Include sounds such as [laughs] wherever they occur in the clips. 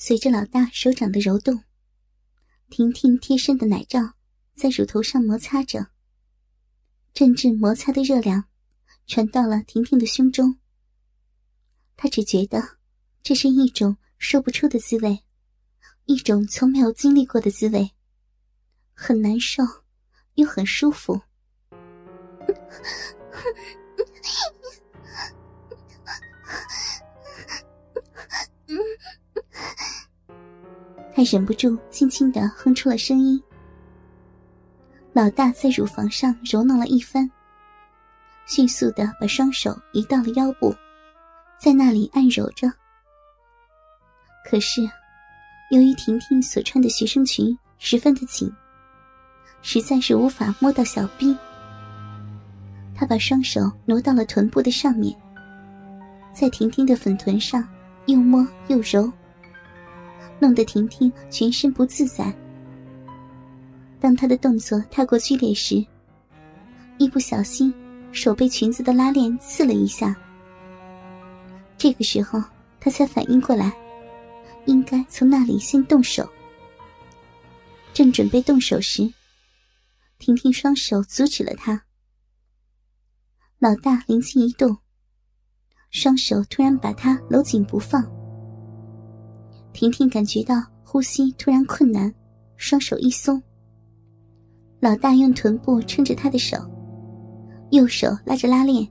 随着老大手掌的揉动，婷婷贴身的奶罩在乳头上摩擦着，阵阵摩擦的热量传到了婷婷的胸中。她只觉得这是一种说不出的滋味，一种从没有经历过的滋味，很难受，又很舒服。[laughs] 他忍不住轻轻的哼出了声音。老大在乳房上揉弄了一番，迅速的把双手移到了腰部，在那里按揉着。可是，由于婷婷所穿的学生裙十分的紧，实在是无法摸到小臂。他把双手挪到了臀部的上面，在婷婷的粉臀上又摸又揉，弄得婷婷全身不自在。当他的动作太过剧烈时，一不小心手被裙子的拉链刺了一下。这个时候，他才反应过来，应该从那里先动手。正准备动手时，婷婷双手阻止了他。老大灵机一动，双手突然把他搂紧不放。婷婷感觉到呼吸突然困难，双手一松。老大用臀部撑着她的手，右手拉着拉链，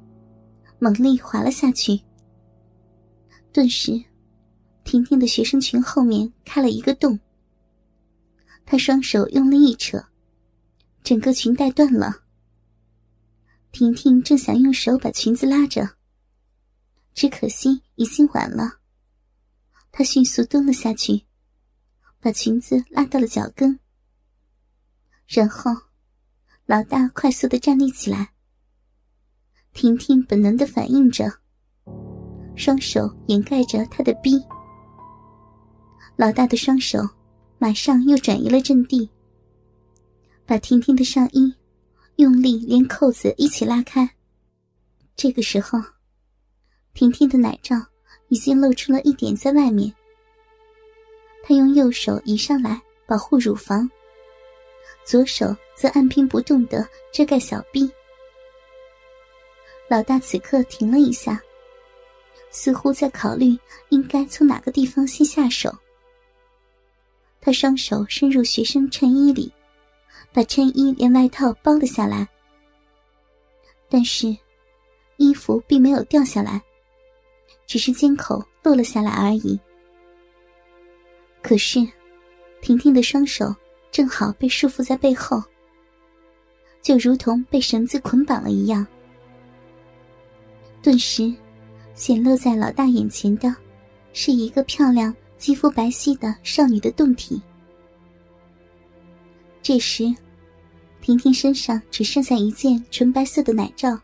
猛力滑了下去。顿时，婷婷的学生裙后面开了一个洞。她双手用力一扯，整个裙带断了。婷婷正想用手把裙子拉着，只可惜已经晚了。她迅速蹲了下去，把裙子拉到了脚跟。然后，老大快速的站立起来。婷婷本能的反应着，双手掩盖着他的逼。老大的双手马上又转移了阵地，把婷婷的上衣。用力连扣子一起拉开。这个时候，婷婷的奶罩已经露出了一点在外面。他用右手移上来保护乳房，左手则按兵不动的遮盖小臂。老大此刻停了一下，似乎在考虑应该从哪个地方先下手。他双手伸入学生衬衣里。把衬衣连外套包了下来，但是衣服并没有掉下来，只是肩口落了下来而已。可是，婷婷的双手正好被束缚在背后，就如同被绳子捆绑了一样。顿时，显露在老大眼前的，是一个漂亮、肌肤白皙的少女的胴体。这时，婷婷身上只剩下一件纯白色的奶罩，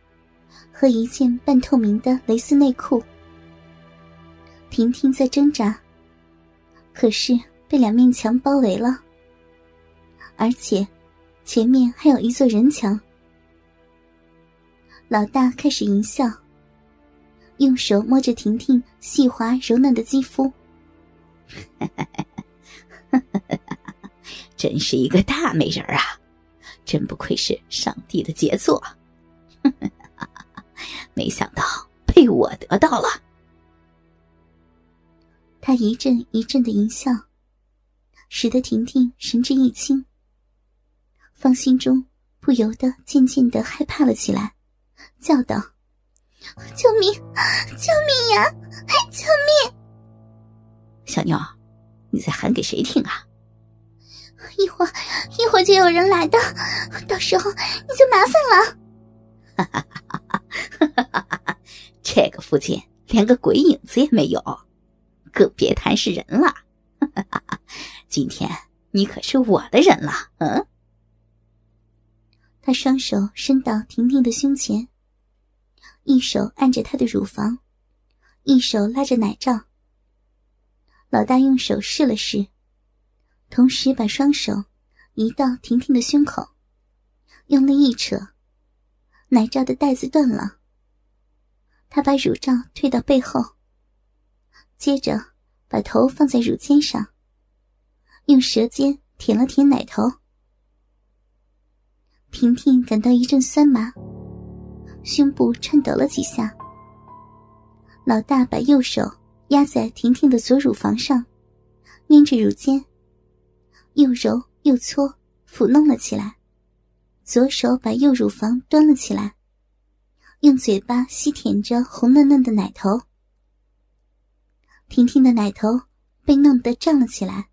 和一件半透明的蕾丝内裤。婷婷在挣扎，可是被两面墙包围了，而且前面还有一座人墙。老大开始淫笑，用手摸着婷婷细滑柔嫩的肌肤。[laughs] 真是一个大美人啊！真不愧是上帝的杰作，[laughs] 没想到被我得到了。他一阵一阵的淫笑，使得婷婷神志一清，芳心中不由得渐渐的害怕了起来，叫道：“救命！救命呀！救命！”小妞，你在喊给谁听啊？一会儿，一会儿就有人来的，到时候你就麻烦了。哈哈哈哈哈哈！这个附近连个鬼影子也没有，更别谈是人了。[laughs] 今天你可是我的人了。嗯。他双手伸到婷婷的胸前，一手按着她的乳房，一手拉着奶罩。老大用手试了试。同时把双手移到婷婷的胸口，用力一扯，奶罩的带子断了。他把乳罩推到背后，接着把头放在乳尖上，用舌尖舔了舔奶头。婷婷感到一阵酸麻，胸部颤抖了几下。老大把右手压在婷婷的左乳房上，捏着乳尖，又揉又搓，抚弄了起来。左手把右乳房端了起来，用嘴巴吸舔着红嫩嫩的奶头。婷婷的奶头被弄得胀了起来，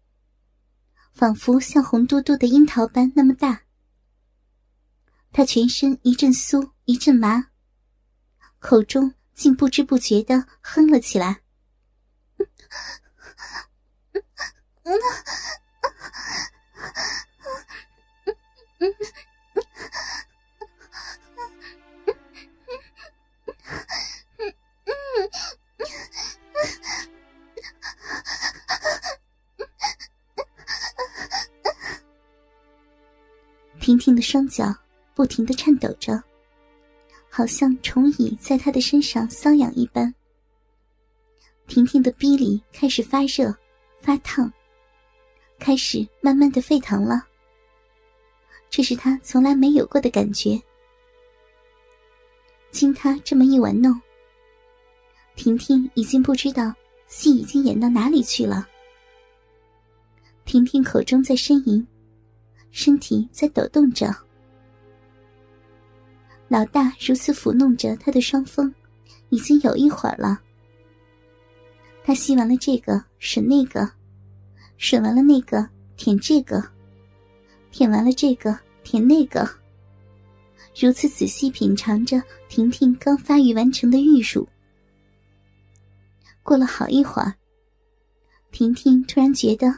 仿佛像红嘟嘟的樱桃般那么大。她全身一阵酥一阵麻，口中竟不知不觉的哼了起来。婷婷的双脚。不停的颤抖着，好像虫蚁在她的身上瘙痒一般。婷婷的逼里开始发热、发烫，开始慢慢的沸腾了。这是他从来没有过的感觉。经他这么一玩弄，婷婷已经不知道戏已经演到哪里去了。婷婷口中在呻吟，身体在抖动着。老大如此抚弄着他的双峰，已经有一会儿了。他吸完了这个，吮那个；吮完了那个，舔这个；舔完了这个，舔那个。如此仔细品尝着婷婷刚发育完成的玉乳。过了好一会儿，婷婷突然觉得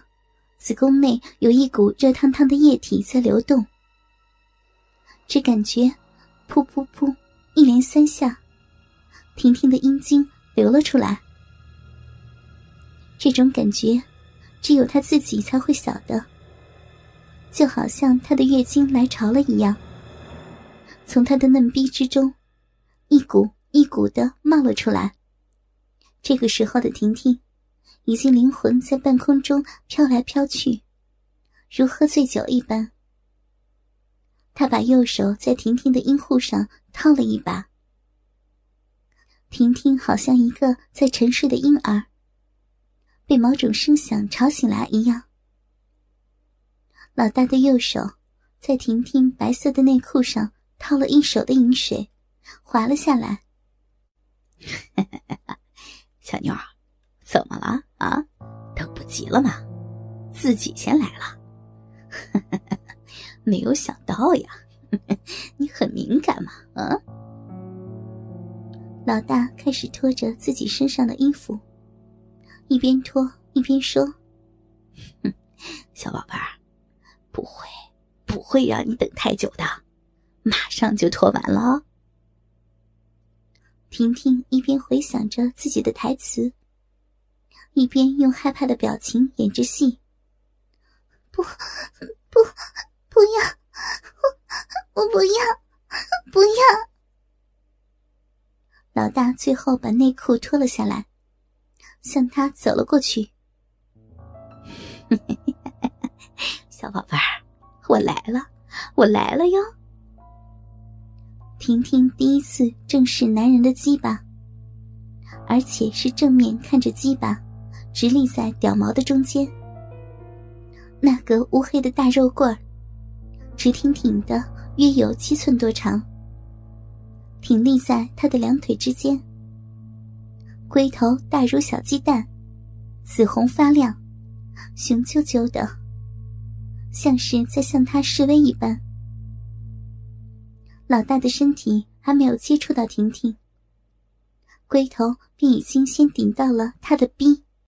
子宫内有一股热烫烫的液体在流动，只感觉。噗噗噗！一连三下，婷婷的阴茎流了出来。这种感觉，只有她自己才会晓得。就好像她的月经来潮了一样，从她的嫩逼之中，一股一股的冒了出来。这个时候的婷婷，已经灵魂在半空中飘来飘去，如喝醉酒一般。他把右手在婷婷的阴户上套了一把，婷婷好像一个在沉睡的婴儿，被某种声响吵醒来一样。老大的右手在婷婷白色的内裤上套了一手的饮水，滑了下来。[laughs] 小妞儿，怎么了啊？等不及了吗？自己先来了。[laughs] 没有想到呀，[laughs] 你很敏感嘛？啊！老大开始脱着自己身上的衣服，一边脱一边说：“哼 [laughs] 小宝贝儿，不会，不会让你等太久的，马上就脱完了哦。”婷婷一边回想着自己的台词，一边用害怕的表情演着戏：“不，不。”不要！我我不要！不要！老大最后把内裤脱了下来，向他走了过去。[laughs] 小宝贝儿，我来了，我来了哟！婷婷第一次正视男人的鸡巴，而且是正面看着鸡巴，直立在屌毛的中间，那个乌黑的大肉棍儿。直挺挺的，约有七寸多长，挺立在他的两腿之间。龟头大如小鸡蛋，紫红发亮，雄赳赳的，像是在向他示威一般。老大的身体还没有接触到婷婷，龟头便已经先顶到了他的逼。